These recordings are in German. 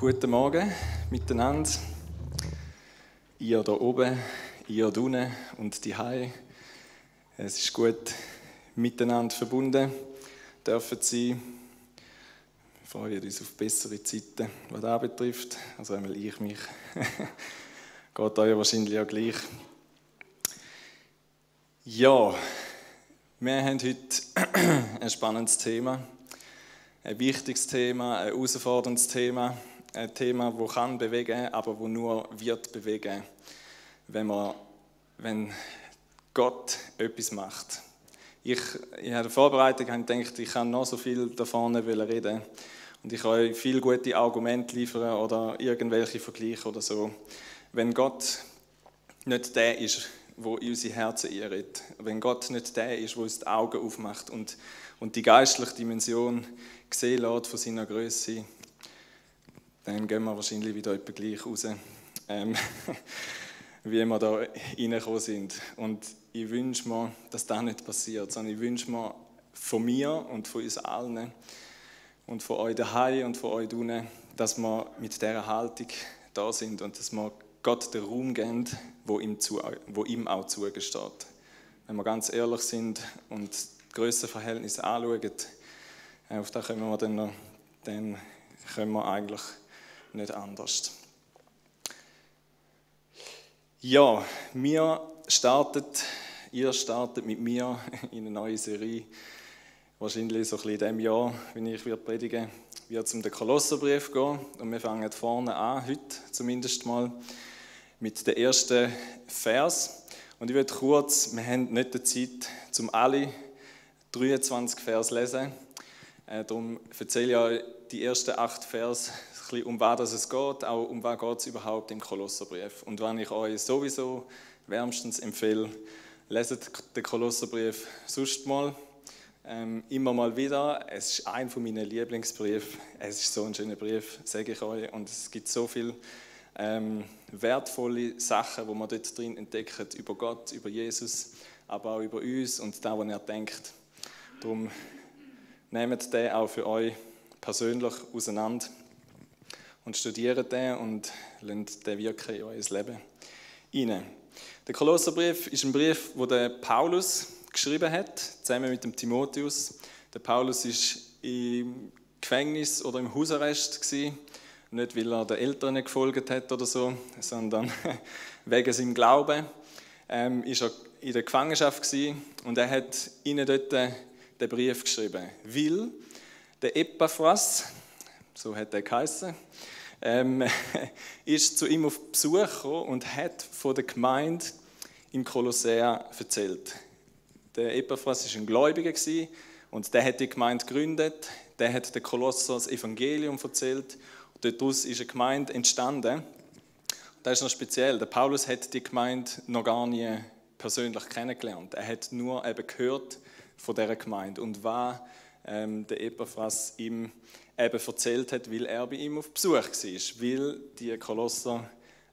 Guten Morgen miteinander. Ihr da oben, ihr da unten und die Hai. Es ist gut miteinander verbunden dürfen sein. Wir freuen uns auf bessere Zeiten, was das betrifft. Also einmal ich mich. Geht euch wahrscheinlich auch gleich. Ja, wir haben heute ein spannendes Thema, ein wichtiges Thema, ein herausforderndes Thema ein Thema, das kann bewegen, aber wo nur wird bewegen, wenn, man, wenn Gott etwas macht. Ich, in der Vorbereitung habe ich gedacht, ich kann noch so viel davon reden und ich kann euch viele gute Argumente liefern oder irgendwelche Vergleiche oder so. Wenn Gott nicht der ist, wo in unsere Herzen irrt, wenn Gott nicht der ist, wo uns die Augen aufmacht und, und die geistliche Dimension sehen lässt von seiner Größe, dann gehen wir wahrscheinlich wieder etwa gleich raus, ähm, wie wir da reingekommen sind. Und ich wünsche mir, dass das nicht passiert, sondern ich wünsche mir von mir und von uns allen und von euch daheim und von euch unten, dass wir mit dieser Haltung da sind und dass wir Gott den Raum geben, wo ihm, zu, wo ihm auch zugesteht. Wenn wir ganz ehrlich sind und die Grössenverhältnisse anschauen, äh, auf das können wir dann, noch, dann können wir eigentlich nicht anders. Ja, wir startet, ihr startet mit mir in eine neue Serie. Wahrscheinlich so ein bisschen in dem Jahr, wenn ich wieder predigen wird es um den Kolosserbrief gehen. Und wir fangen vorne an, heute zumindest mal, mit dem ersten Vers. Und ich werde kurz, wir haben nicht die Zeit, um alle 23 Vers lesen. Äh, darum erzähle ich euch die ersten acht Vers bisschen, um was es geht, auch um was geht es überhaupt im Kolosserbrief. Und wenn ich euch sowieso wärmstens empfehle, leset den Kolosserbrief sonst mal, ähm, immer mal wieder. Es ist ein von meinen Lieblingsbriefen. Es ist so ein schöner Brief, sage ich euch. Und es gibt so viele ähm, wertvolle Sachen, wo man dort drin entdeckt, über Gott, über Jesus, aber auch über uns und das, was er denkt. Darum nehmt den auch für euch persönlich auseinander und studiert den und lasst den wirken in euer Leben hinein. Der Kolosserbrief ist ein Brief, der Paulus geschrieben hat, zusammen mit dem Timotheus. Der Paulus ist im Gefängnis oder im Hausarrest gewesen, nicht weil er den Eltern nicht gefolgt hat oder so, sondern wegen seinem Glauben. Ähm, ist er in der Gefangenschaft gewesen und er hat ihnen dort den Brief geschrieben, weil der Epaphras, so hat er geheißen, ähm, ist zu ihm auf Besuch gekommen und hat von der Gemeinde in Kolossea erzählt. Der Epaphras war ein Gläubiger und der hat die Gemeinde gegründet. Der hat den Kolosser das Evangelium erzählt. Und daraus ist eine Gemeinde entstanden. Das ist noch speziell. Der Paulus hat die Gemeinde noch gar nie persönlich kennengelernt. Er hat nur eben gehört von dieser Gemeinde und war ähm, der Epaphras ihm eben erzählt hat, weil er bei ihm auf Besuch war, weil die Kolosser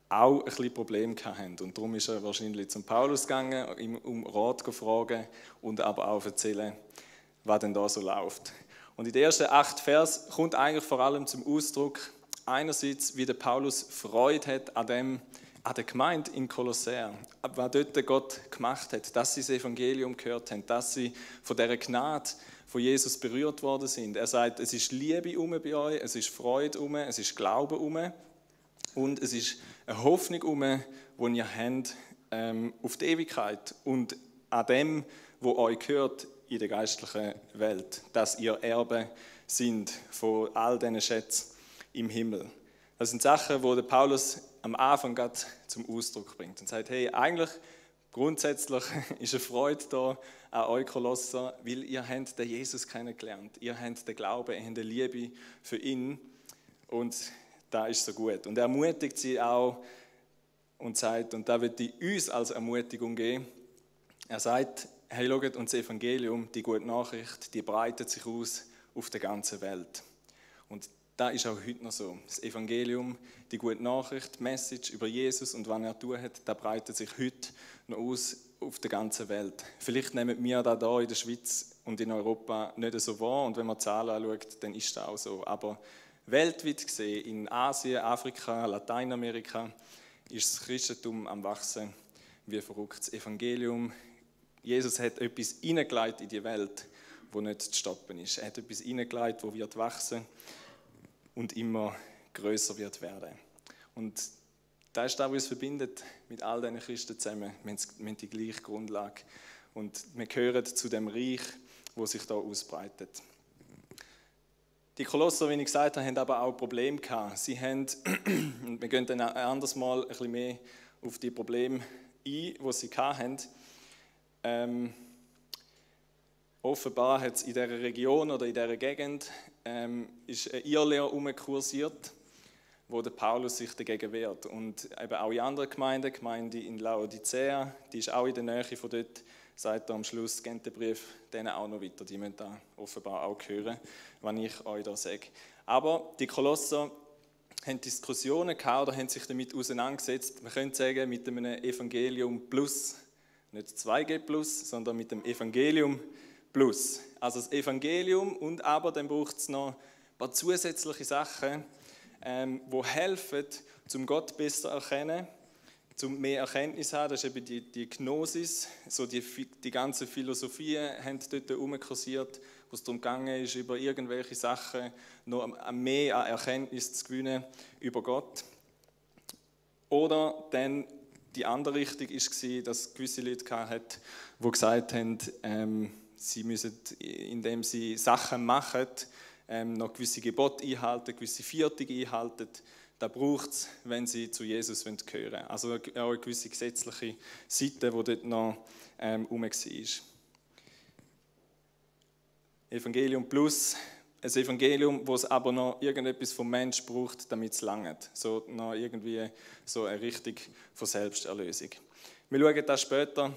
auch ein bisschen Probleme hatten. Und darum ist er wahrscheinlich zum Paulus gegangen, um Rat fragen und aber auch erzählen, was denn da so läuft. Und in den ersten acht Vers kommt eigentlich vor allem zum Ausdruck, einerseits, wie der Paulus Freude hat an dem, an der Gemeinde in Kolossä, was dort Gott gemacht hat, dass sie das Evangelium gehört haben, dass sie von dieser Gnade von Jesus berührt worden sind. Er sagt, es ist Liebe um bei euch, es ist Freude um, es ist Glaube um und es ist eine Hoffnung um, die ihr habt ähm, auf die Ewigkeit und an dem, wo euch gehört in der geistlichen Welt, dass ihr Erbe sind von all diesen Schätzen im Himmel. Das sind Sachen, wo der Paulus am Anfang gerade zum Ausdruck bringt und sagt, hey, eigentlich grundsätzlich ist eine Freude da an euch Kolosser, weil ihr habt den Jesus kennengelernt. Ihr habt den Glauben, ihr habt eine Liebe für ihn und da ist so gut. Und er ermutigt sie auch und sagt, und da wird die uns als Ermutigung geben, er sagt, hey, schaut, uns das Evangelium, die gute Nachricht, die breitet sich aus auf der ganzen Welt. Und da ist auch heute noch so. Das Evangelium, die gute Nachricht, die Message über Jesus und was er tun hat, da breitet sich heute noch aus auf der ganzen Welt. Vielleicht nehmen wir da hier in der Schweiz und in Europa nicht so wahr und wenn man Zahlen anschaut, dann ist das auch so. Aber weltweit gesehen, in Asien, Afrika, Lateinamerika, ist das Christentum am Wachsen wie verrückt. Das Evangelium, Jesus hat etwas hineingelegt in die Welt, wo nicht zu stoppen ist. Er hat etwas hineingelegt, wo wird wachsen und immer größer wird werden. Und das ist das, was uns verbindet mit all diesen Christen zusammen. Wir haben die gleiche Grundlage. Und wir gehören zu dem Reich, wo sich da ausbreitet. Die Kolosser, wie ich gesagt habe, haben aber auch Probleme gehabt. Sie haben, wir gehen dann ein anderes Mal ein bisschen mehr auf die Probleme ein, die sie hatten. Ähm, offenbar hat es in dieser Region oder in dieser Gegend ähm, ist eine Irrlehre herumkursiert, wo der Paulus sich dagegen wehrt. Und eben auch in anderen Gemeinden, Gemeinde in Laodicea, die ist auch in der Nähe von dort, sagt er am Schluss, geht der Brief denen auch noch weiter. Die müssen da offenbar auch hören, was ich euch da sage. Aber die Kolosser haben Diskussionen gehabt oder haben sich damit auseinandergesetzt, man könnte sagen, mit einem Evangelium plus, nicht 2G plus, sondern mit dem Evangelium plus. Also das Evangelium und aber dann braucht es noch ein paar zusätzliche Sachen, ähm, die helfen, zum Gott besser erkennen zum mehr Erkenntnis haben, das ist eben die, die Gnosis, so die, die ganze Philosophie haben dort herumkursiert, wo es darum gegangen ist, über irgendwelche Sachen noch mehr an Erkenntnis zu gewinnen über Gott. Oder dann die andere Richtung war, dass gewisse Leute hatten, die gesagt haben, ähm, sie müssen, indem sie Sachen machen, ähm, noch gewisse Gebote einhalten, gewisse Viertige einhalten, da braucht es, wenn sie zu Jesus gehören wollen. Also auch eine gewisse gesetzliche Seite, die dort noch ähm, war. Evangelium plus, ein Evangelium, wo es aber noch irgendetwas vom Mensch braucht, damit es langt. So noch irgendwie so eine Richtung von Selbsterlösung. Wir schauen das später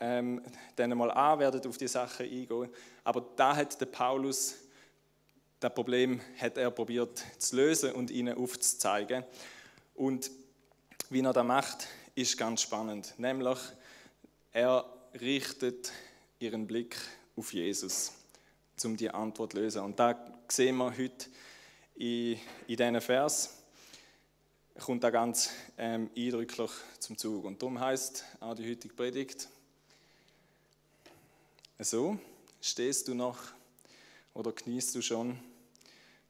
ähm, dann mal an, werden auf die Sachen eingehen. Aber da hat der Paulus das Problem hat er probiert zu lösen und ihnen aufzuzeigen. Und wie er das macht, ist ganz spannend. Nämlich, er richtet ihren Blick auf Jesus, um die Antwort zu lösen. Und da sehen wir heute in, in diesen Vers, kommt da ganz ähm, eindrücklich zum Zug. Und darum heißt auch die heutige Predigt so: Stehst du noch oder genießt du schon?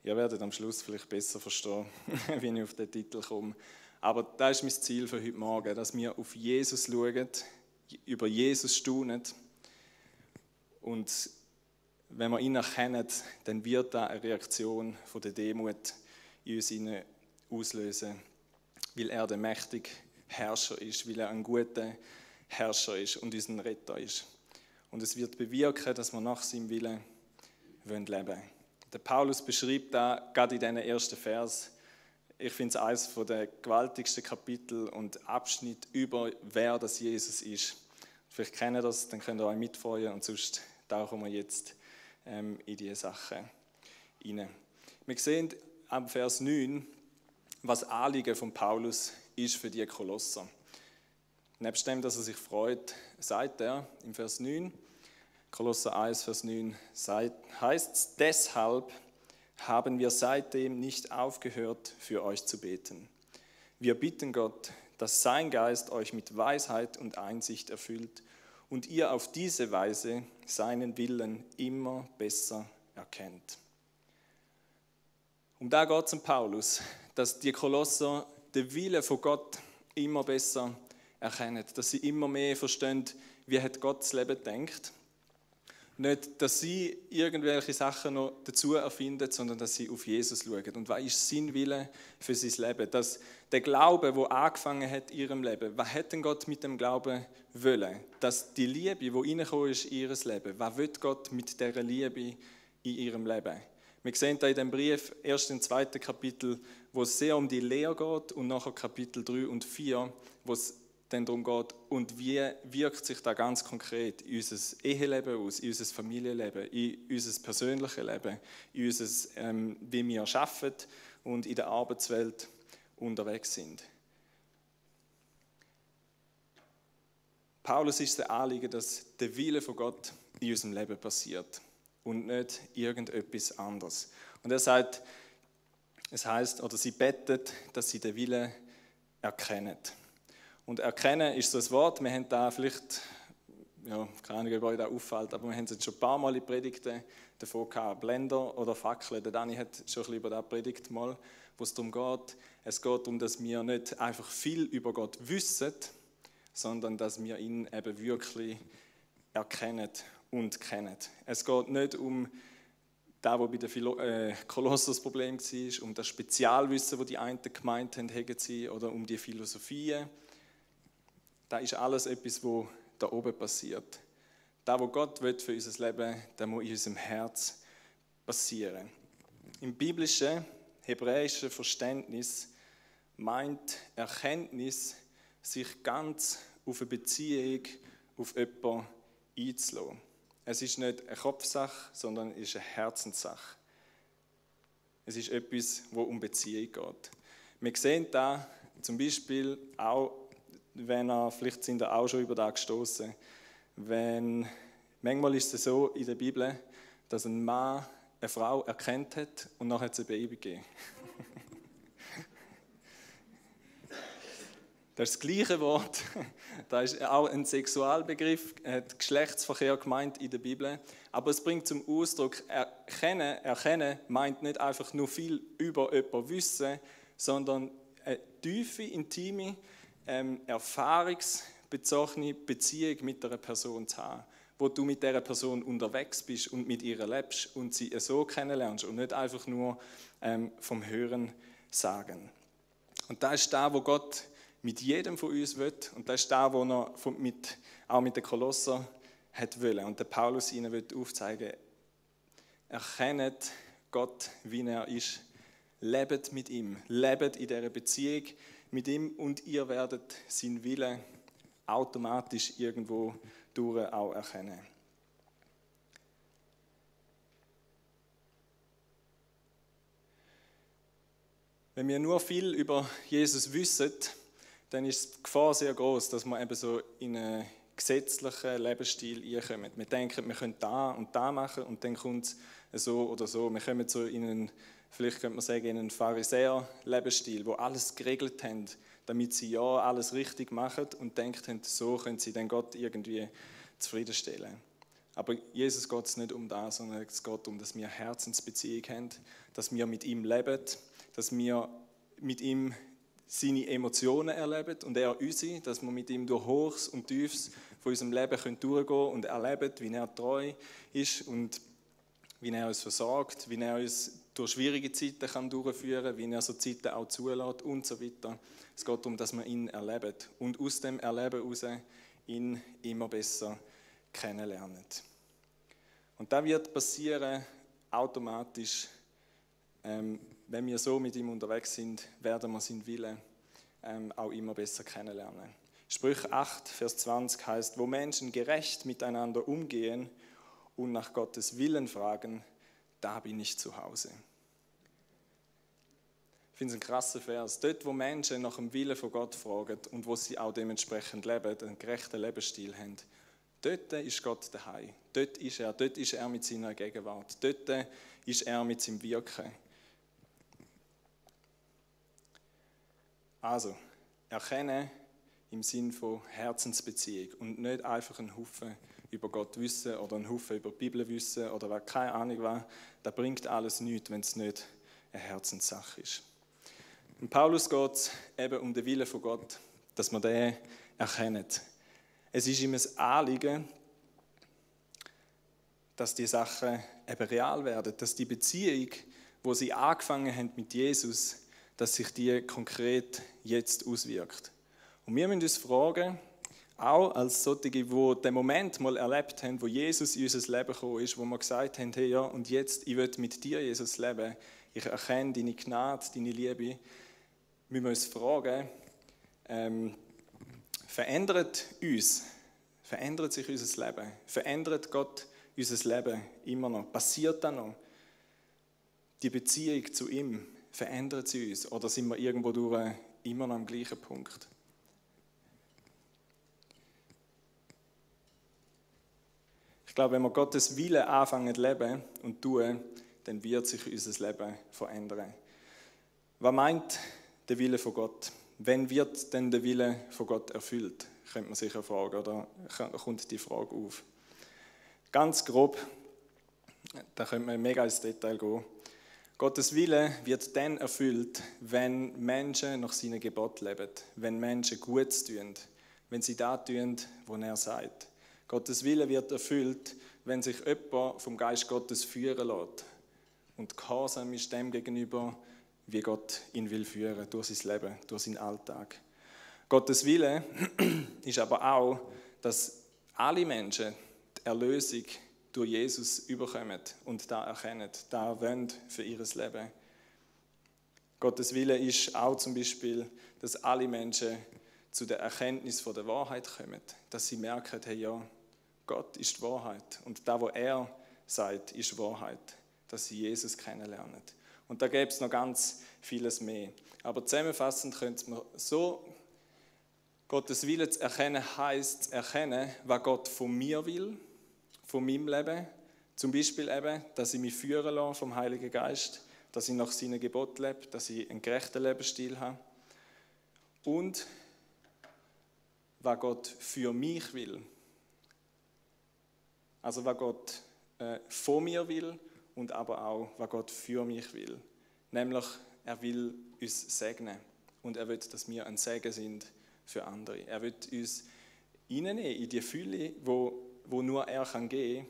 Ihr werdet am Schluss vielleicht besser verstehen, wie ich auf den Titel komme. Aber das ist mein Ziel für heute Morgen, dass wir auf Jesus schauen, über Jesus staunen. Und wenn wir ihn erkennen, dann wird da eine Reaktion von der Demut in uns auslösen, weil er der mächtige Herrscher ist, weil er ein guter Herrscher ist und unser Retter ist. Und es wird bewirken, dass wir nach seinem Willen leben wollen. Der Paulus beschreibt da gerade in diesen ersten Vers, ich finde es eines der gewaltigsten Kapitel und Abschnitt über, wer das Jesus ist. Vielleicht kennt ihr das, dann könnt ihr euch mitfreuen und sonst tauchen wir jetzt ähm, in diese Sache rein. Wir sehen am Vers 9, was Anliegen von Paulus ist für die Kolosser. Nebst dem, dass er sich freut, sagt er im Vers 9, Kolosser 1, Vers 9 heißt es, deshalb haben wir seitdem nicht aufgehört, für euch zu beten. Wir bitten Gott, dass sein Geist euch mit Weisheit und Einsicht erfüllt und ihr auf diese Weise seinen Willen immer besser erkennt. Um da geht es Paulus, dass die Kolosser den Willen von Gott immer besser erkennen, dass sie immer mehr verstehen, wie hat Gott das Leben denkt nicht, dass sie irgendwelche Sachen noch dazu erfinden, sondern dass sie auf Jesus schauen. Und was ist sein Wille für sein Leben? Dass der Glaube, wo angefangen hat in ihrem Leben, was hat denn Gott mit dem Glauben wollen? Dass die Liebe, die reingekommen ist in ihr Leben, was will Gott mit dieser Liebe in ihrem Leben? Wir sehen da in dem Brief, erst im zweiten Kapitel, wo es sehr um die Lehre geht und nachher Kapitel 3 und 4, wo es dann darum geht, und wie wirkt sich da ganz konkret in unser Eheleben aus, in unser Familienleben, in unser persönliches Leben, in unser, ähm, wie wir arbeiten und in der Arbeitswelt unterwegs sind. Paulus ist der Anliegen, dass der Wille von Gott in unserem Leben passiert und nicht irgendetwas anderes. Und er sagt, Es heißt, oder sie bettet, dass sie den Willen erkennen. Und erkennen ist so ein Wort, wir haben da vielleicht, ja, keine Ahnung, ob euch das auffällt, aber wir haben es jetzt schon ein paar Mal in Predigten davon gehabt, Blender oder Fackeln. Der Dani hat schon ein bisschen über das predigt mal, wo es darum geht, es geht darum, dass wir nicht einfach viel über Gott wissen, sondern dass wir ihn eben wirklich erkennen und kennen. Es geht nicht um da, wo bei den äh, Kolosser das Problem war, um das Spezialwissen, wo die einen gemeint haben, haben sie, oder um die Philosophie. Da ist alles etwas, wo da oben passiert. Da, wo Gott will für unser Leben, da muss in unserem Herz passieren. Im biblischen, hebräischen Verständnis meint Erkenntnis, sich ganz auf eine Beziehung, auf jemanden einzulassen. Es ist nicht eine Kopfsache, sondern es ist eine Herzenssache. Es ist etwas, wo um Beziehung geht. Wir sehen da zum Beispiel auch, wenn er, vielleicht sind ihr auch schon über das gestoßen, wenn, manchmal ist es so in der Bibel, dass ein Mann eine Frau erkennt hat und nachher hat es ein Baby gegeben. Das ist das gleiche Wort. Da ist auch ein Sexualbegriff, hat Geschlechtsverkehr gemeint in der Bibel. Aber es bringt zum Ausdruck, erkennen, erkennen meint nicht einfach nur viel über jemanden wissen, sondern eine tiefe, intime, ähm, erfahrungsbezogene Beziehung mit einer Person zu haben, wo du mit dieser Person unterwegs bist und mit ihr lebst und sie so kennenlernst und nicht einfach nur ähm, vom Hören sagen. Und da ist da, wo Gott mit jedem von uns will. Und das ist das, was er mit, auch mit den Kolosser hat wollen. Und der Paulus ihnen will aufzeigen, erkennt Gott, wie er ist. Lebt mit ihm, lebt in dieser Beziehung mit ihm und ihr werdet seinen Willen automatisch irgendwo durch auch erkennen. Wenn wir nur viel über Jesus wissen, dann ist die Gefahr sehr groß, dass man eben so in einen gesetzlichen Lebensstil einkommt. Wir denken, wir können da und da machen und dann kommt es so oder so. Wir kommen so in einen, vielleicht könnte man sagen, in einen Pharisäer-Lebensstil, wo alles geregelt haben, damit sie ja alles richtig machen und denken, so können sie dann Gott irgendwie zufriedenstellen. Aber Jesus geht es nicht um das, sondern es geht darum, dass wir Herzensbeziehung haben, dass wir mit ihm leben, dass wir mit ihm seine Emotionen erleben und er unsere, dass wir mit ihm durch Hochs und Tiefs von unserem Leben können durchgehen und erleben, wie er treu ist und wie er uns versorgt, wie er uns durch schwierige Zeiten kann durchführen kann, wie er so Zeiten auch zulässt und so weiter. Es geht darum, dass wir ihn erleben und aus dem Erleben heraus ihn immer besser kennenlernen. Und das wird passieren automatisch, ähm, wenn wir so mit ihm unterwegs sind, werden wir seinen Willen ähm, auch immer besser kennenlernen. Sprüche 8, Vers 20 heißt, wo Menschen gerecht miteinander umgehen und nach Gottes Willen fragen, da bin ich zu Hause. Ich finde es ein krasser Vers. Dort, wo Menschen nach dem Willen von Gott fragen und wo sie auch dementsprechend leben, einen gerechten Lebensstil haben, dort ist Gott daheim. Dort ist er, dort ist er mit seiner Gegenwart. Dort ist er mit seinem Wirken. Also, erkenne im Sinn von Herzensbeziehung und nicht einfach einen Haufen über Gott wissen oder einen Haufen über die Bibel wissen oder keine Ahnung was. Das bringt alles nichts, wenn es nicht eine Herzenssache ist. Und Paulus geht es eben um den Willen von Gott, dass man den erkennt. Es ist ihm ein Anliegen, dass die Sachen eben real werden, dass die Beziehung, wo sie angefangen haben mit Jesus, dass sich die konkret jetzt auswirkt. Und wir müssen uns fragen, auch als solche, die den Moment mal erlebt haben, wo Jesus in unser Leben gekommen ist, wo wir gesagt haben, hey ja, und jetzt, ich will mit dir, Jesus, leben. Ich erkenne deine Gnade, deine Liebe. Wir müssen uns fragen, ähm, verändert uns, verändert sich unser Leben, verändert Gott unser Leben immer noch, passiert da noch die Beziehung zu ihm, Verändert sie uns oder sind wir irgendwo durch immer noch am gleichen Punkt? Ich glaube, wenn wir Gottes Wille anfangen zu leben und tun, dann wird sich unser Leben verändern. Was meint der Wille von Gott? Wenn wird denn der Wille von Gott erfüllt? Könnte man sich ja fragen, oder kommt die Frage auf? Ganz grob, da könnte man mega ins Detail gehen. Gottes Wille wird dann erfüllt, wenn Menschen nach seinen Gebot leben, wenn Menschen Gutes tun, wenn sie da tun, was er sagt. Gottes Wille wird erfüllt, wenn sich jemand vom Geist Gottes führen lässt und gehorsam ist dem gegenüber, wie Gott ihn will führen durch sein Leben, durch seinen Alltag. Gottes Wille ist aber auch, dass alle Menschen die Erlösung durch Jesus überkommen und da erkennen, da wollen für ihr Leben. Gottes Wille ist auch zum Beispiel, dass alle Menschen zu der Erkenntnis von der Wahrheit kommen, dass sie merken, hey ja, Gott ist die Wahrheit und da, wo er sagt, ist Wahrheit dass sie Jesus kennenlernen. Und da gäbe es noch ganz vieles mehr. Aber zusammenfassend könnte man so Gottes Wille zu erkennen, heißt erkennen, was Gott von mir will, von meinem Leben. Zum Beispiel eben, dass ich mich führen lasse vom Heiligen Geist, dass ich nach seinen Gebot lebe, dass ich einen gerechten Lebensstil habe. Und was Gott für mich will. Also was Gott äh, von mir will und aber auch, was Gott für mich will. Nämlich, er will uns segnen und er will, dass wir ein Segen sind für andere. Er will uns hineinnehmen in die Fülle, wo, wo nur er kann geben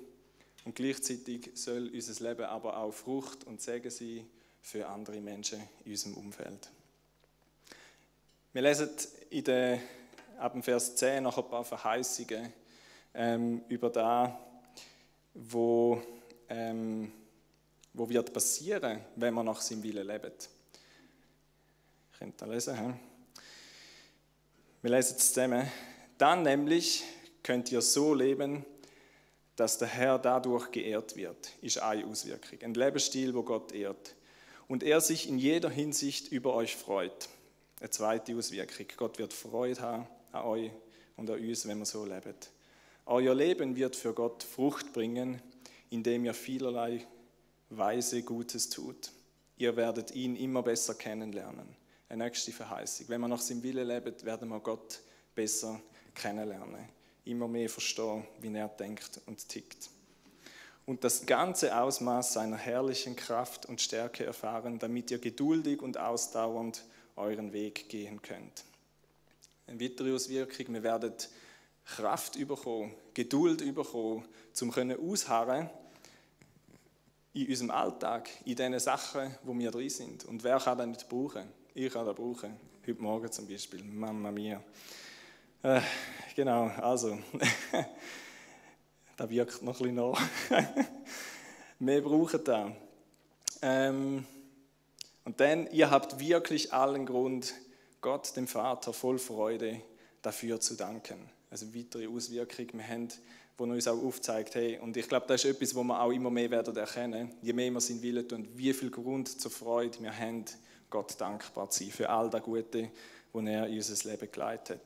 und gleichzeitig soll unser Leben aber auch Frucht und Segen sein für andere Menschen in unserem Umfeld. Wir lesen in der, ab dem Vers 10 noch ein paar Verheißungen ähm, über da, wo ähm, wo wird passieren, wenn man nach seinem Willen lebt. Ich könnte das lesen. He? Wir lesen es zusammen. Dann nämlich könnt ihr so leben, dass der Herr dadurch geehrt wird, ist eine Auswirkung. Ein Lebensstil, wo Gott ehrt. Und er sich in jeder Hinsicht über euch freut. Eine zweite Auswirkung. Gott wird Freude haben an euch und an uns, wenn wir so leben. Euer Leben wird für Gott Frucht bringen, indem ihr vielerlei weise Gutes tut. Ihr werdet ihn immer besser kennenlernen. Eine nächste Verheißung. Wenn wir nach seinem Willen leben, werden wir Gott besser kennenlernen. Immer mehr verstehen, wie er denkt und tickt. Und das ganze Ausmaß seiner herrlichen Kraft und Stärke erfahren, damit ihr geduldig und ausdauernd euren Weg gehen könnt. Eine weitere Auswirkung, wir werden Kraft überkommen, Geduld überkommen, können ausharren in unserem Alltag, in den Sachen, wo wir drin sind. Und wer kann das nicht brauchen? Ich kann das brauchen. Heute Morgen zum Beispiel. Mama mia. Äh, genau, also. das wirkt noch ein bisschen nach. wir brauchen das. Ähm, und dann, ihr habt wirklich allen Grund, Gott, dem Vater, voll Freude dafür zu danken. Also weitere Auswirkung. Wir haben wo er uns auch aufzeigt, hey, und ich glaube, das ist etwas, wo wir auch immer mehr werden erkennen, je mehr wir sind Willen tun, wie viel Grund zur Freude wir haben, Gott dankbar zu sein für all das Gute, was er in unser Leben geleitet.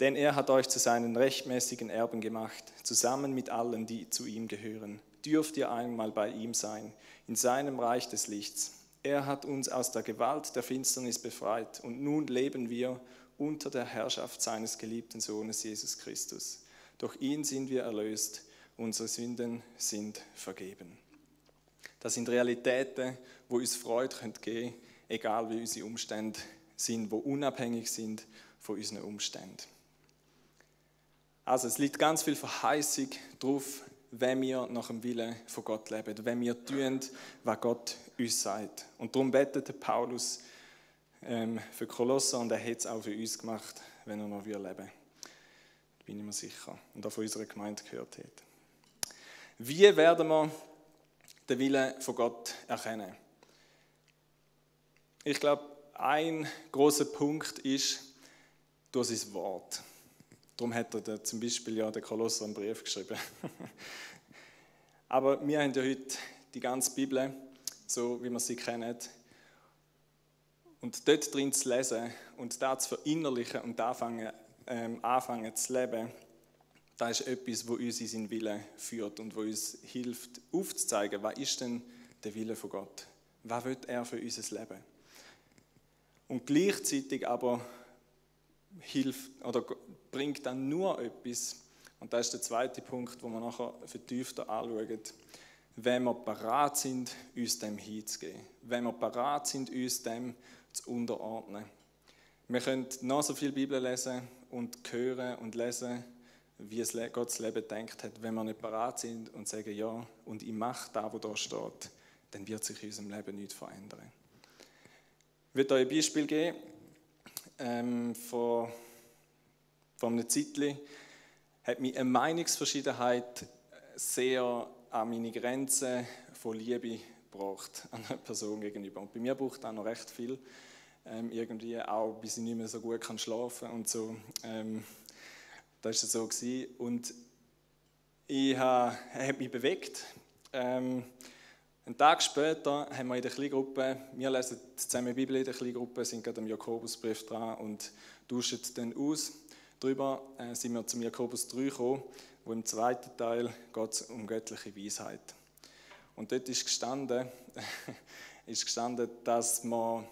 Denn er hat euch zu seinen rechtmäßigen Erben gemacht, zusammen mit allen, die zu ihm gehören. Dürft ihr einmal bei ihm sein, in seinem Reich des Lichts. Er hat uns aus der Gewalt der Finsternis befreit und nun leben wir unter der Herrschaft seines geliebten Sohnes Jesus Christus. Durch ihn sind wir erlöst, unsere Sünden sind vergeben. Das sind Realitäten, wo uns Freude geben können, egal wie unsere Umstände sind, wo unabhängig sind von unseren Umständen. Also es liegt ganz viel Verheißung drauf, wenn wir nach dem Willen von Gott leben, wenn wir tun, was Gott uns sagt. Und darum betet Paulus ähm, für Kolosser und er hat es auch für uns gemacht, wenn er noch leben will bin ich mir sicher. Und auch von unserer Gemeinde gehört hat. Wie werden wir den Willen von Gott erkennen? Ich glaube, ein großer Punkt ist durch sein Wort. Darum hat er zum Beispiel ja den Kolosser einen Brief geschrieben. Aber wir haben ja heute die ganze Bibel, so wie wir sie kennen. Und dort drin zu lesen und das zu verinnerlichen und anfangen, ähm, anfangen zu leben, das ist etwas, wo uns in seinen Willen führt und wo uns hilft, aufzuzeigen, was ist denn der Wille von Gott? Was will er für unser Leben? Und gleichzeitig aber hilft oder bringt dann nur etwas, und das ist der zweite Punkt, wo wir nachher vertiefter anschauen, wenn wir parat sind, uns dem hinzugeben. Wenn wir parat sind, uns dem zu unterordnen. Wir können noch so viel Bibel lesen und hören und lesen, wie es Gott das Leben denkt hat. Wenn wir nicht parat sind und sagen, ja, und ich mache das, was da steht, dann wird sich in unserem Leben nichts verändern. Ich will euch ein Beispiel geben. Ähm, vor, vor einem Zeitchen hat mich eine Meinungsverschiedenheit sehr an meine Grenzen von Liebe gebracht, an einer Person gegenüber. Und bei mir braucht das noch recht viel, ähm, irgendwie auch, bis ich nicht mehr so gut kann schlafen und so. Ähm, das war so. Gewesen. Und ich habe, habe mich bewegt. Ähm, einen Tag später haben wir in der Kleingruppe, wir lesen zusammen die Bibel in der Kleingruppe, sind gerade am Jakobusbrief dran und tauschen dann aus. Darüber äh, sind wir zum Jakobus 3 gekommen, wo im zweiten Teil geht es um göttliche Weisheit. Und dort ist gestanden, ist gestanden, dass man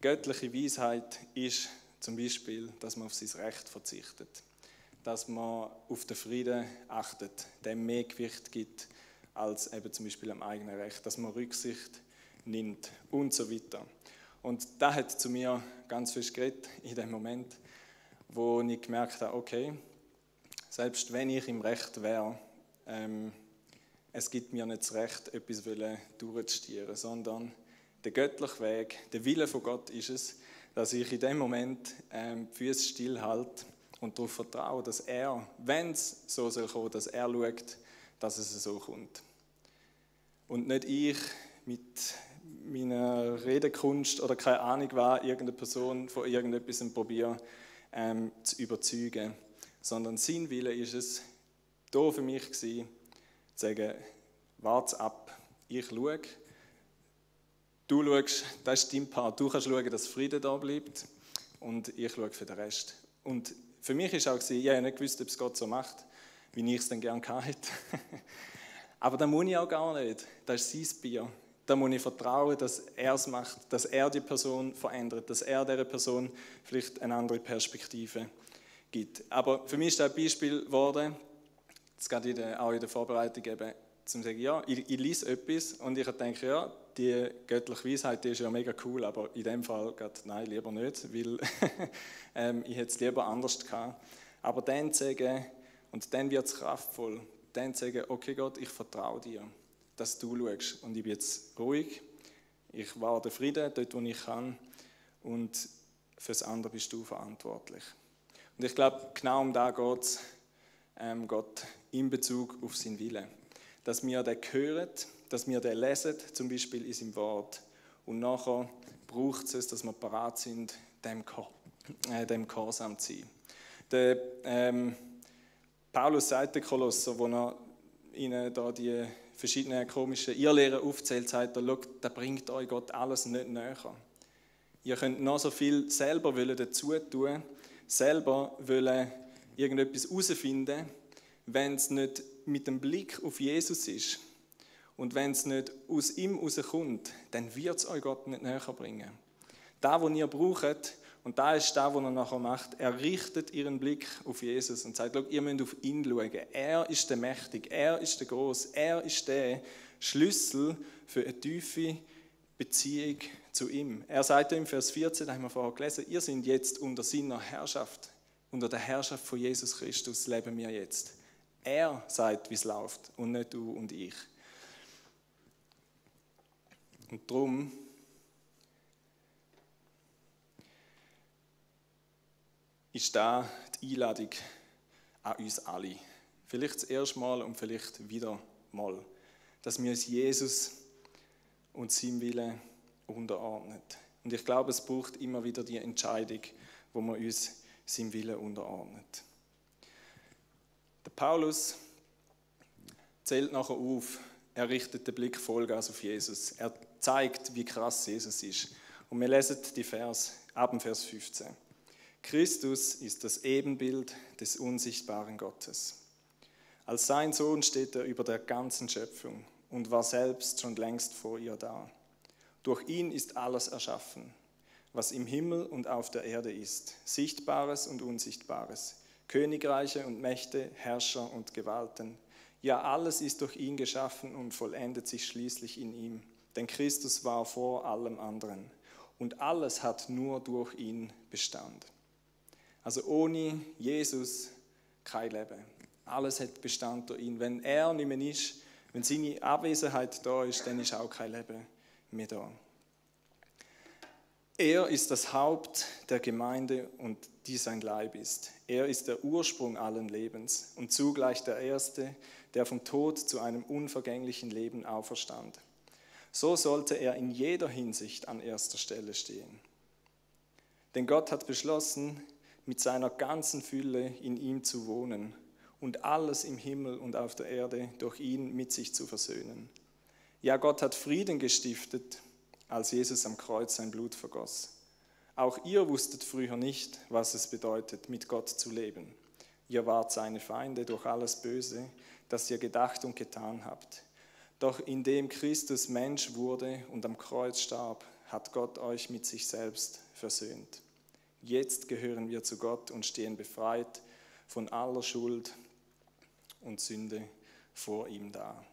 göttliche Weisheit ist, zum Beispiel, dass man auf sein Recht verzichtet, dass man auf den Frieden achtet, dem mehr Gewicht gibt als eben zum Beispiel am eigenen Recht, dass man Rücksicht nimmt und so weiter. Und da hat zu mir ganz viel geredet in dem Moment, wo ich gemerkt habe, okay, selbst wenn ich im Recht wäre, ähm, es gibt mir nicht das Recht, etwas durchzustieren, sondern der göttliche Weg, der Wille von Gott ist es, dass ich in dem Moment ähm, die Füße stillhalte und darauf vertraue, dass er, wenn es so soll kommen, dass er schaut, dass es so kommt. Und nicht ich mit meiner Redekunst oder keine Ahnung war, irgendeine Person von irgendetwas probiere ähm, zu überzeugen, sondern sein Wille ist es, da für mich gewesen, zu sagen, warte ab, ich schaue, du schaust, das ist dein Part, du kannst schauen, dass Frieden da bleibt und ich schaue für den Rest. Und für mich ist auch, gewesen, ich habe nicht gewusst, ob es Gott so macht, wie ich es dann gerne hätte. Aber da muss ich auch gar nicht. Das ist sein Bier. Da muss ich vertrauen, dass er es macht, dass er die Person verändert, dass er dieser Person vielleicht eine andere Perspektive gibt. Aber für mich ist das ein Beispiel geworden, das geht in der, auch in der Vorbereitung eben, zum sagen, ja, ich, ich lese etwas und ich denke, ja, die göttliche Weisheit, die ist ja mega cool, aber in dem Fall geht, nein, lieber nicht, weil ähm, ich hätte es lieber anders gehabt. Aber dann sagen, und dann wird es kraftvoll, dann sagen, okay Gott, ich vertraue dir, dass du schaust und ich bin jetzt ruhig, ich warte Frieden dort, wo ich kann und fürs andere bist du verantwortlich. Und ich glaube, genau um da geht es ähm, Gott in Bezug auf seinen Willen. Dass wir den hören, dass wir den lesen, zum Beispiel in seinem Wort. Und nachher braucht es, dass wir parat sind, dem, äh, dem Gehorsam zu sein. Der, ähm, Paulus sagt den Kolosser, wo er ihnen da die verschiedenen komischen Irrlehren aufzählt, sagt er, schaut, da bringt euch Gott alles nicht näher. Ihr könnt noch so viel selber dazu tun, selber wollen irgendetwas herausfinden, wenn es nicht mit dem Blick auf Jesus ist und wenn es nicht aus ihm herauskommt, dann wird es euch Gott nicht näher bringen. Da, wo ihr braucht, und da ist das, was er nachher macht. Er richtet ihren Blick auf Jesus und sagt, ihr müsst auf ihn schauen. Er ist der Mächtige, er ist der Groß, er ist der Schlüssel für eine tiefe Beziehung zu ihm. Er sagt im Vers 14, da haben wir vorher gelesen, ihr seid jetzt unter seiner Herrschaft, unter der Herrschaft von Jesus Christus leben wir jetzt. Er sagt, wie es läuft und nicht du und ich. Und darum ist da die Einladung an uns alle. Vielleicht das erste Mal und vielleicht wieder mal. Dass wir uns Jesus und seinem Willen unterordnen. Und ich glaube, es braucht immer wieder die Entscheidung, wo man uns seinem Willen unterordnet. Der Paulus zählt nachher auf, er richtet den Blick Vollgas auf Jesus. Er zeigt, wie krass Jesus ist. Und wir lesen die Vers, ab dem Vers 15. Christus ist das Ebenbild des unsichtbaren Gottes. Als sein Sohn steht er über der ganzen Schöpfung und war selbst schon längst vor ihr da. Durch ihn ist alles erschaffen, was im Himmel und auf der Erde ist, Sichtbares und Unsichtbares, Königreiche und Mächte, Herrscher und Gewalten. Ja, alles ist durch ihn geschaffen und vollendet sich schließlich in ihm. Denn Christus war vor allem anderen. Und alles hat nur durch ihn Bestand. Also ohne Jesus kein Leben. Alles hat Bestand durch ihn. Wenn er nicht mehr ist, wenn seine Abwesenheit da ist, dann ist auch kein Leben mehr da. Er ist das Haupt der Gemeinde und die sein Leib ist. Er ist der Ursprung allen Lebens und zugleich der Erste, der vom Tod zu einem unvergänglichen Leben auferstand. So sollte er in jeder Hinsicht an erster Stelle stehen. Denn Gott hat beschlossen, mit seiner ganzen Fülle in ihm zu wohnen und alles im Himmel und auf der Erde durch ihn mit sich zu versöhnen. Ja, Gott hat Frieden gestiftet als Jesus am Kreuz sein Blut vergoss. Auch ihr wusstet früher nicht, was es bedeutet, mit Gott zu leben. Ihr wart seine Feinde durch alles Böse, das ihr gedacht und getan habt. Doch indem Christus Mensch wurde und am Kreuz starb, hat Gott euch mit sich selbst versöhnt. Jetzt gehören wir zu Gott und stehen befreit von aller Schuld und Sünde vor ihm da.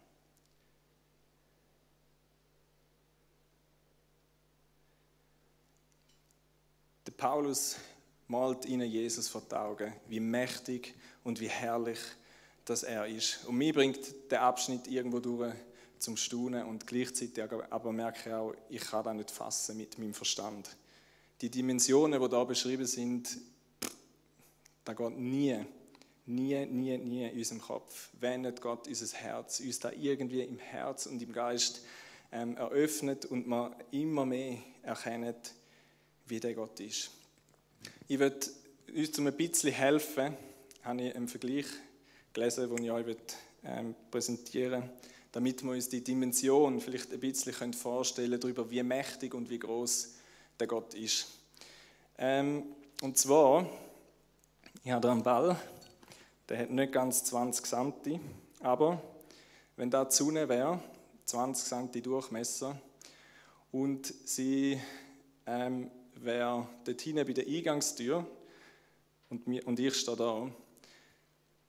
Der Paulus malt ihnen Jesus vor die Augen, wie mächtig und wie herrlich dass er ist. Und mir bringt der Abschnitt irgendwo durch zum Staunen und gleichzeitig aber merke ich auch, ich kann das nicht fassen mit meinem Verstand. Die Dimensionen, die da beschrieben sind, da geht nie, nie, nie, nie in unserem Kopf, wenn nicht Gott unser Herz, uns da irgendwie im Herz und im Geist ähm, eröffnet und man immer mehr erkennt, wie der Gott ist. Ich würde uns um ein bisschen helfen, habe ich einen Vergleich gelesen, den ich euch ähm, präsentieren möchte, damit wir uns die Dimension vielleicht ein bisschen vorstellen können, darüber, wie mächtig und wie groß der Gott ist. Ähm, und zwar, ich habe einen Ball, der hat nicht ganz 20 cm, aber wenn da die Sonne wäre, 20 cm Durchmesser, und sie ähm, wäre dort hinten bei der Eingangstür und, ich stehe da.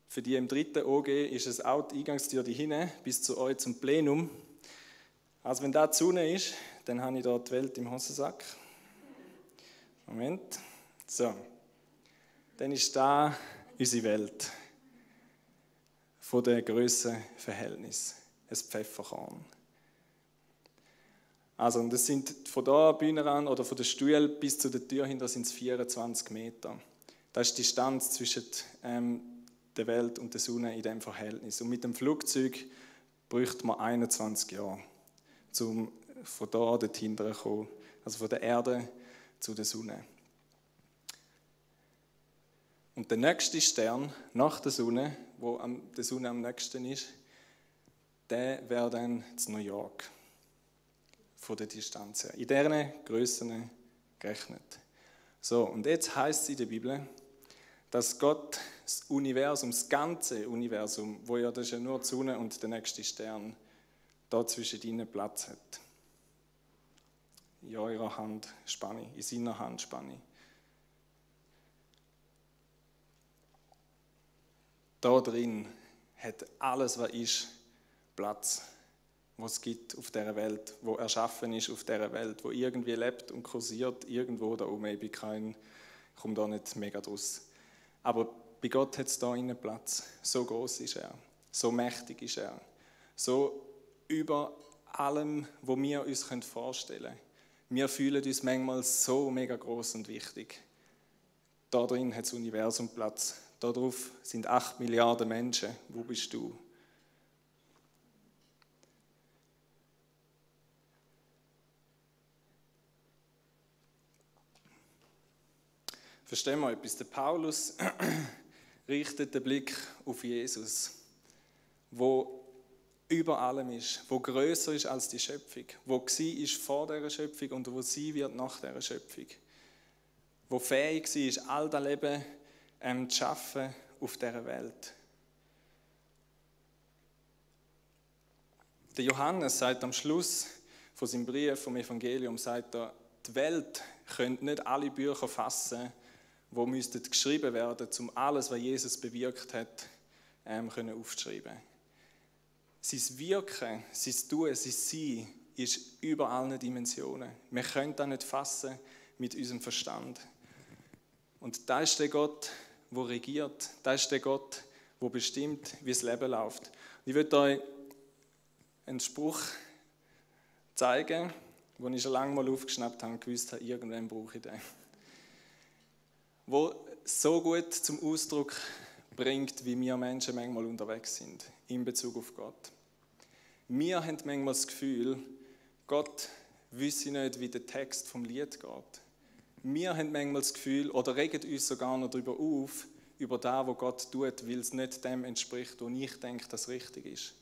Für die im dritten OG ist es auch die Eingangstür die hinten bis zu euch zum Plenum. Also wenn da die Sonne ist, dann habe ich da die Welt im Hosensack. Moment. So. Dann ist da unsere Welt. Von der Grössenverhältnis. Ein Pfefferkorn. Also, und das sind von der Bühne an oder von der Stuhl bis zu der Tür hinter sind es 24 Meter. Das ist die Distanz zwischen ähm, der Welt und der Sonne in dem Verhältnis. Und mit dem Flugzeug bräuchte man 21 Jahre, um von da dorthin zu kommen, also von der Erde zu der Sonne. Und der nächste Stern nach der Sonne, wo der Sonne am nächsten ist, der wäre dann zu New York von der Distanz her. In deren Größen gerechnet. So, und jetzt heißt es in der Bibel, dass Gott das Universum, das ganze Universum, wo ja das ist ja nur die Sonne und der nächste Stern, da zwischen ihnen Platz hat. In eurer Handspanne, in seiner Handspanne. Da drin hat alles, was ist, Platz was es gibt auf dieser Welt, wo erschaffen ist auf dieser Welt, wo irgendwie lebt und kursiert irgendwo da oben. Ich bin kein, komme da nicht mega draus. Aber bei Gott hat es da einen Platz. So groß ist er, so mächtig ist er, so über allem, wo wir uns vorstellen können. Wir fühlen uns manchmal so mega groß und wichtig. Da drin hat das Universum Platz. Darauf sind acht Milliarden Menschen. Wo bist du? Verstehen wir etwas? Der Paulus richtet den Blick auf Jesus, wo über allem ist, wo größer ist als die Schöpfung, wo sie ist vor der Schöpfung und wo sie wird nach der Schöpfung, wo fähig ist, all das Leben ähm, zu schaffen auf dieser Welt. Der Johannes sagt am Schluss von seinem Brief vom Evangelium, sagt er, die Welt könnte nicht alle Bücher fassen, wo müssten geschrieben werden, um alles, was Jesus bewirkt hat, ähm, können aufzuschreiben. Sein Wirken, sein Tun, sein Sein ist über allen Dimensionen. Wir können das nicht fassen mit unserem Verstand. Und da ist der Gott, der regiert. Da ist der Gott, der bestimmt, wie das Leben läuft. Ich würde euch einen Spruch zeigen, den ich schon lange mal aufgeschnappt habe und gewusst habe, irgendwann brauche ich den. Wo so gut zum Ausdruck bringt, wie wir Menschen manchmal unterwegs sind in Bezug auf Gott. Wir haben manchmal das Gefühl, Gott wisse nicht, wie der Text vom Lied geht. Wir haben manchmal das Gefühl oder regen uns sogar noch darüber auf, über das, was Gott tut, weil es nicht dem entspricht, wo ich denke, dass richtig ist.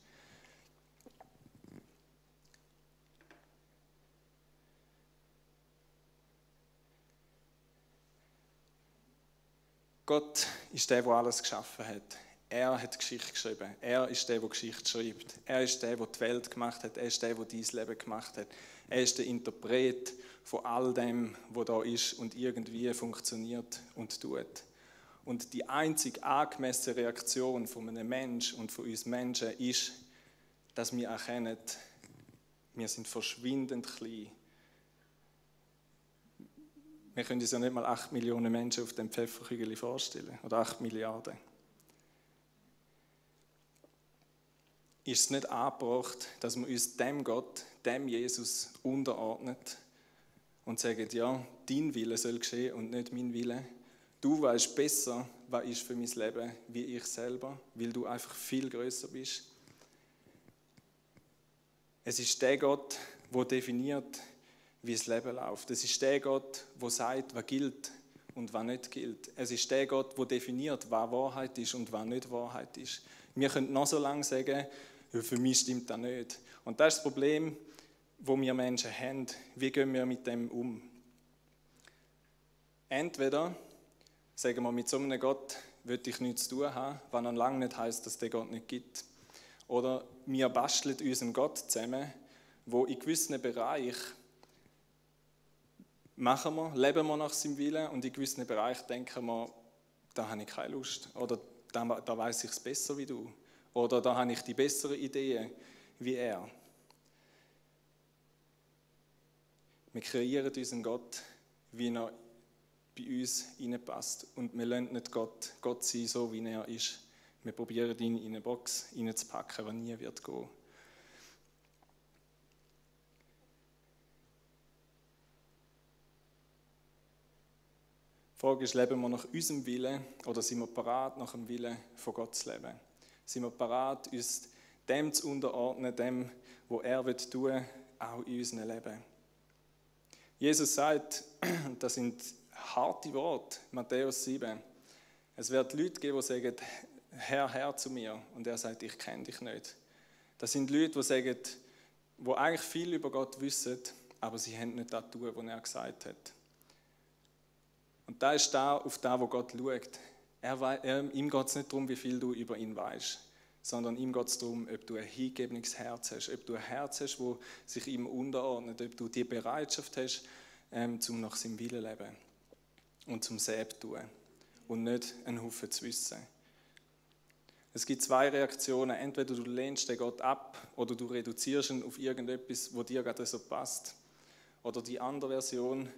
Gott ist der, der alles geschaffen hat. Er hat Geschichte geschrieben. Er ist der, der Geschichte schreibt. Er ist der, der die Welt gemacht hat. Er ist der, der dein Leben gemacht hat. Er ist der Interpret von all dem, was da ist und irgendwie funktioniert und tut. Und die einzig angemessene Reaktion von einem Menschen und von uns Menschen ist, dass wir erkennen, wir sind verschwindend klein. Wir können uns ja nicht mal 8 Millionen Menschen auf dem Pfefferkügel vorstellen. Oder 8 Milliarden. ist es nicht angebracht, dass wir uns dem Gott, dem Jesus unterordnet und sagen, ja, dein Wille soll geschehen und nicht mein Wille. Du weißt besser, was ist für mein Leben, wie ich selber, weil du einfach viel größer bist. Es ist der Gott, der definiert, wie das Leben läuft. Es ist der Gott, der sagt, was gilt und was nicht gilt. Es ist der Gott, der definiert, was Wahrheit ist und was nicht Wahrheit ist. Wir können noch so lange sagen, für mich stimmt das nicht. Und das ist das Problem, wo wir Menschen haben. Wie gehen wir mit dem um? Entweder sagen wir, mit so einem Gott will ich nichts zu tun haben, was noch lange nicht heißt, dass den Gott nicht gibt. Oder wir basteln unseren Gott zusammen, wo in gewissen Bereichen machen wir, leben wir nach seinem Willen und in gewissen Bereichen denken wir, da habe ich keine Lust oder da, da weiß ich es besser wie du. Oder da habe ich die bessere Idee wie er. Wir kreieren unseren Gott, wie er bei uns hineinpasst. Und wir lassen nicht Gott, Gott sein, so wie er ist. Wir probieren ihn in eine Box hineinzupacken, die nie wird gehen. Die Frage ist, leben wir nach unserem Willen oder sind wir parat, nach dem Willen von Gott zu leben? sind wir parat, uns dem zu unterordnen, dem, wo er tun, auch in unserem Leben. Jesus sagt, das sind harte Worte, Matthäus 7. Es wird Leute geben, die sagen, Herr, Herr zu mir. Und er sagt, ich kenne dich nicht. Das sind Leute, die sagen, die eigentlich viel über Gott wissen, aber sie haben nicht das tun, was er gesagt hat. Und da ist da auf das, wo Gott schaut. Er, er, ihm geht es nicht darum, wie viel du über ihn weißt, sondern ihm geht es darum, ob du ein hingegebenes Herz hast, ob du ein Herz hast, das sich ihm unterordnet, ob du die Bereitschaft hast, ähm, zum nach seinem Willen leben und zum Selbst tun und nicht einen Haufen zu wissen. Es gibt zwei Reaktionen. Entweder du lehnst den Gott ab oder du reduzierst ihn auf irgendetwas, wo dir gerade so passt. Oder die andere Version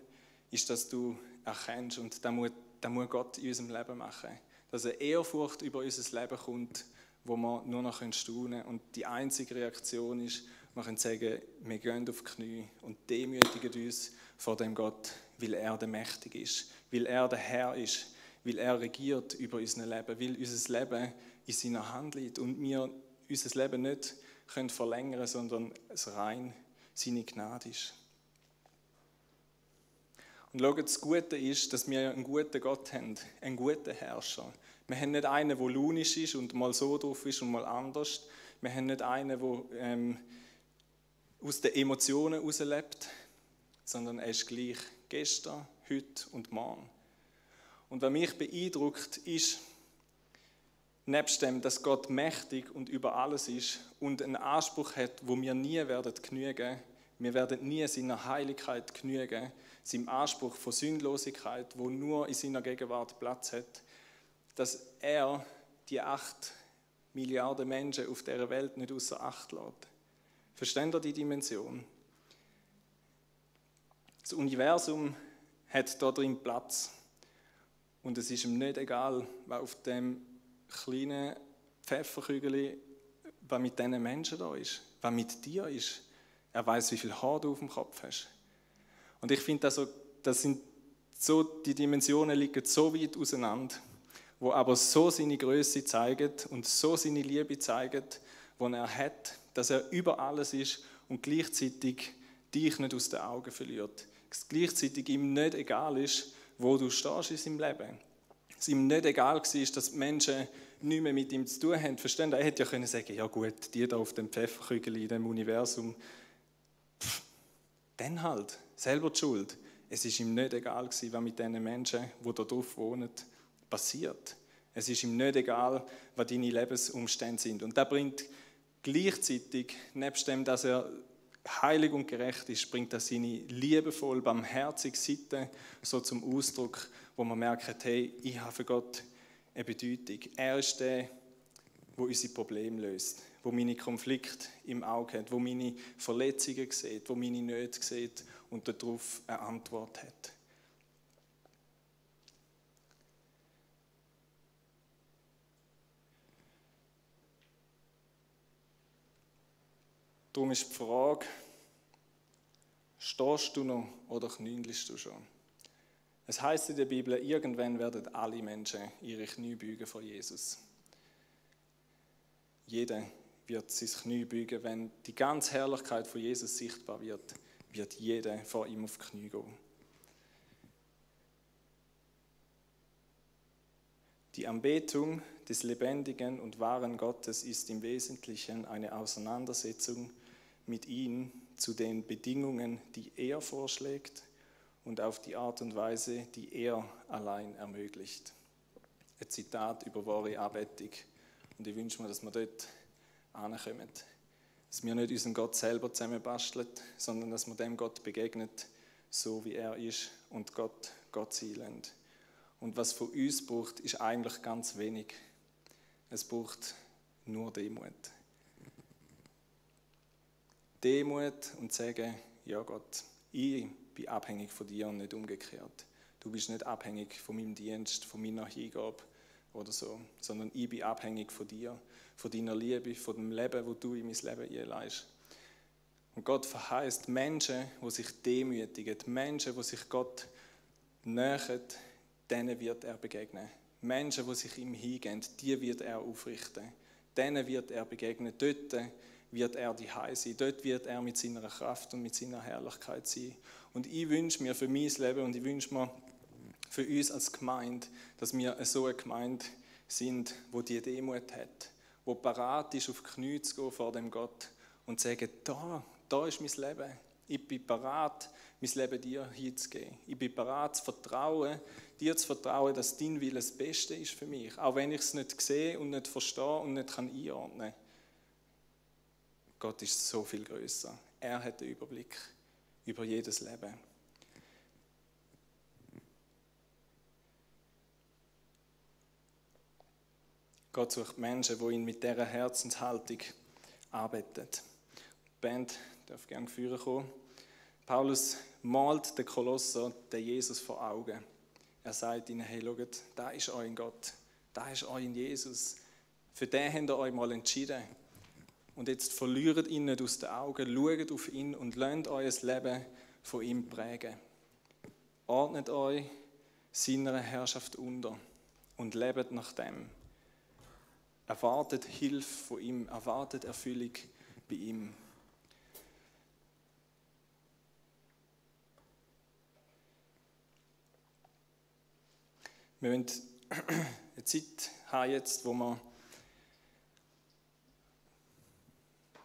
ist, dass du erkennst und da muss das muss Gott in unserem Leben machen. Dass eine Ehrfurcht über unser Leben kommt, wo wir nur noch staunen können. Und die einzige Reaktion ist, wir können sagen, wir gehen auf die Knie und demütigen uns vor dem Gott, weil er der Mächtige ist, weil er der Herr ist, weil er regiert über unser Leben, weil unser Leben in seiner Hand liegt und wir unser Leben nicht können verlängern, sondern es rein seine Gnade ist. Und schaut, das Gute ist, dass wir einen guten Gott haben, einen guten Herrscher. Wir haben nicht einen, der launisch ist und mal so drauf ist und mal anders. Wir haben nicht einen, der ähm, aus den Emotionen herauslebt, sondern er ist gleich gestern, heute und morgen. Und was mich beeindruckt, ist, nebst dem, dass Gott mächtig und über alles ist und einen Anspruch hat, wo wir nie werden genügen, Wir werden nie seiner Heiligkeit genügen, seinem Anspruch von Sündlosigkeit, wo nur in seiner Gegenwart Platz hat, dass er die acht Milliarden Menschen auf der Welt nicht außer Acht lässt. Versteht ihr die Dimension? Das Universum hat da drin Platz. Und es ist ihm nicht egal, was auf dem kleinen Pfefferkügel, was mit diesen Menschen da ist, was mit dir ist. Er weiß, wie viel Haar du auf dem Kopf hast. Und ich finde, also, das sind so, die Dimensionen liegen so weit auseinander, wo aber so seine Größe zeigen und so seine Liebe zeigen, die er hat, dass er über alles ist und gleichzeitig dich nicht aus den Augen verliert. Dass gleichzeitig ihm nicht egal ist, wo du stehst in seinem Leben. Dass ihm nicht egal war, dass die Menschen nichts mehr mit ihm zu tun haben. Verstehen? Er hätte ja können sagen, ja gut, die da auf dem Pfefferkügel in dem Universum, pff, dann halt, selber die Schuld. Es ist ihm nicht egal gewesen, was mit diesen Menschen, die da drauf wohnen, passiert. Es ist ihm nicht egal, was deine Lebensumstände sind. Und das bringt gleichzeitig, nebst dem, dass er heilig und gerecht ist, bringt er seine liebevoll, barmherzige Seite so zum Ausdruck, wo man merkt, hey, ich habe für Gott eine Bedeutung. Er ist der, der unsere Probleme löst, wo meine Konflikte im Auge hat, wo meine Verletzungen sieht, wo meine Nöte sieht und darauf eine Antwort hat. Darum ist die Frage, stehst du noch oder knündelst du schon? Es heißt in der Bibel, irgendwann werden alle Menschen ihre Knie beugen vor Jesus. Jeder wird sein Knie beugen, wenn die ganze Herrlichkeit von Jesus sichtbar wird, wird jeder vor ihm auf die Knie gehen. Die Anbetung des lebendigen und wahren Gottes ist im Wesentlichen eine Auseinandersetzung mit ihm zu den Bedingungen, die er vorschlägt und auf die Art und Weise, die er allein ermöglicht. Ein Zitat über wahre Anbetung. Und ich wünsche mir, dass wir dort ankommen. Dass wir nicht unseren Gott selber zusammenbasteln, sondern dass wir dem Gott begegnet, so wie er ist und Gott Gott sein Und was von uns braucht, ist eigentlich ganz wenig. Es braucht nur Demut. Demut und sagen, ja Gott, ich bin abhängig von dir und nicht umgekehrt. Du bist nicht abhängig von meinem Dienst, von meiner Hingabe oder so, sondern ich bin abhängig von dir, von deiner Liebe, von dem Leben, wo du in mein Leben einleist. Und Gott verheißt Menschen, die sich demütigen, Menschen, die sich Gott nähern, denen wird er begegnen. Menschen, die sich ihm hingehen, die wird er aufrichten. Denen wird er begegnen. Dort wird er die sein. Dort wird er mit seiner Kraft und mit seiner Herrlichkeit sein. Und ich wünsche mir für mein Leben und ich wünsche mir für uns als Gemeinde, dass wir so eine Gemeinde sind, wo die Demut hat, wo parat ist, auf die Knie zu gehen vor dem Gott und zu sagen, da, da ist mein Leben. Ich bin parat, mein Leben dir hinzugeben. Ich bin parat vertrauen, dir zu vertrauen, dass dein Wille das Beste ist für mich. Auch wenn ich es nicht sehe und nicht verstehe und nicht einordnen kann. Gott ist so viel größer. Er hat den Überblick über jedes Leben. Gott sucht Menschen, die ihn mit dieser Herzenshaltung arbeiten. Die Band darf gerne führen kommen. Paulus malt den Kolosser, den Jesus vor Augen. Er sagt ihnen, hey, schaut, da ist euer Gott, da ist euer Jesus. Für den habt ihr euch mal entschieden. Und jetzt verliert ihn nicht aus den Augen, schaut auf ihn und lernt euer Leben von ihm prägen. Ordnet euch seiner Herrschaft unter und lebt nach dem. Erwartet Hilfe von ihm, erwartet Erfüllung bei ihm. Wir wollen eine Zeit haben jetzt, wo wir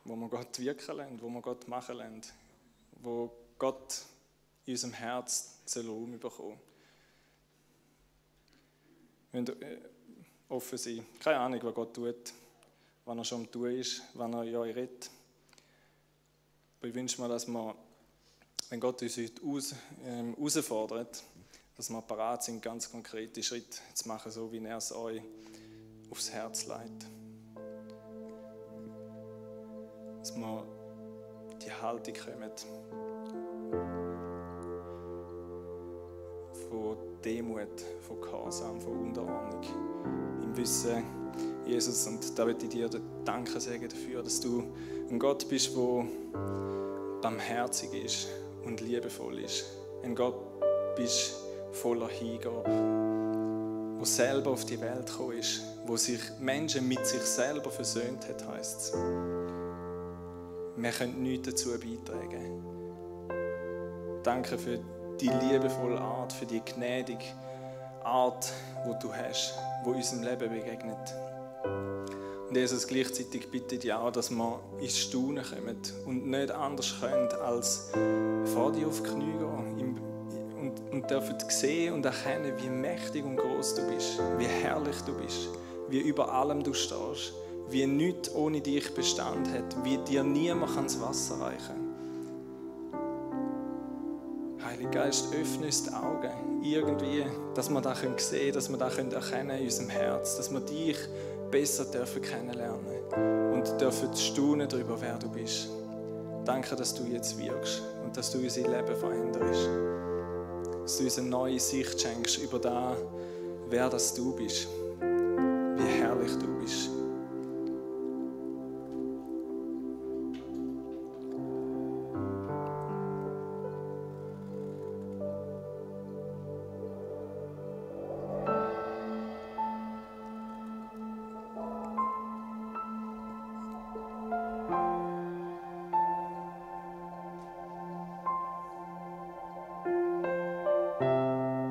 wo wir Gott wirken lassen, wo wir Gott machen lassen, wo Gott in unserem Herz Raum bekommen äh, offen sein. Keine Ahnung, was Gott tut, wann er schon am Tun ist, wann er ja redet. ich wünsche mir, dass wir, wenn Gott uns heute aus, ähm, herausfordert, dass wir parat sind, ganz konkrete Schritte zu machen, so wie er es euch aufs Herz leitet. Dass wir die Haltung kommen von Demut, von Gehorsam, von Unterordnung. Wissen, Jesus, und da möchte ich dir Danke sagen dafür, dass du ein Gott bist, der barmherzig ist und liebevoll ist. Ein Gott bist voller Hingabe, wo selber auf die Welt gekommen ist, wo sich Menschen mit sich selber versöhnt hat, heißt es. Wir können nichts dazu beitragen. Danke für die liebevolle Art, für die gnädige Art, wo du hast, wo unserem Leben begegnet. Und Jesus, gleichzeitig bitte ich auch, dass wir ins Staunen kommen und nicht anders können, als vor dir auf die Knie gehen und, und dürfen sehen und erkennen, wie mächtig und groß du bist, wie herrlich du bist, wie über allem du stehst, wie nichts ohne dich Bestand hat, wie dir niemand ans Wasser reichen kann. Heiliger Geist, öffne uns die Augen, irgendwie, dass wir das sehen können, dass wir das erkennen in unserem Herz, dass wir dich besser dürfen kennenlernen und dürfen staunen darüber, wer du bist. Danke, dass du jetzt wirkst und dass du unser Leben veränderst. Dass du uns eine neue Sicht schenkst über das, wer das du bist, wie herrlich du bist.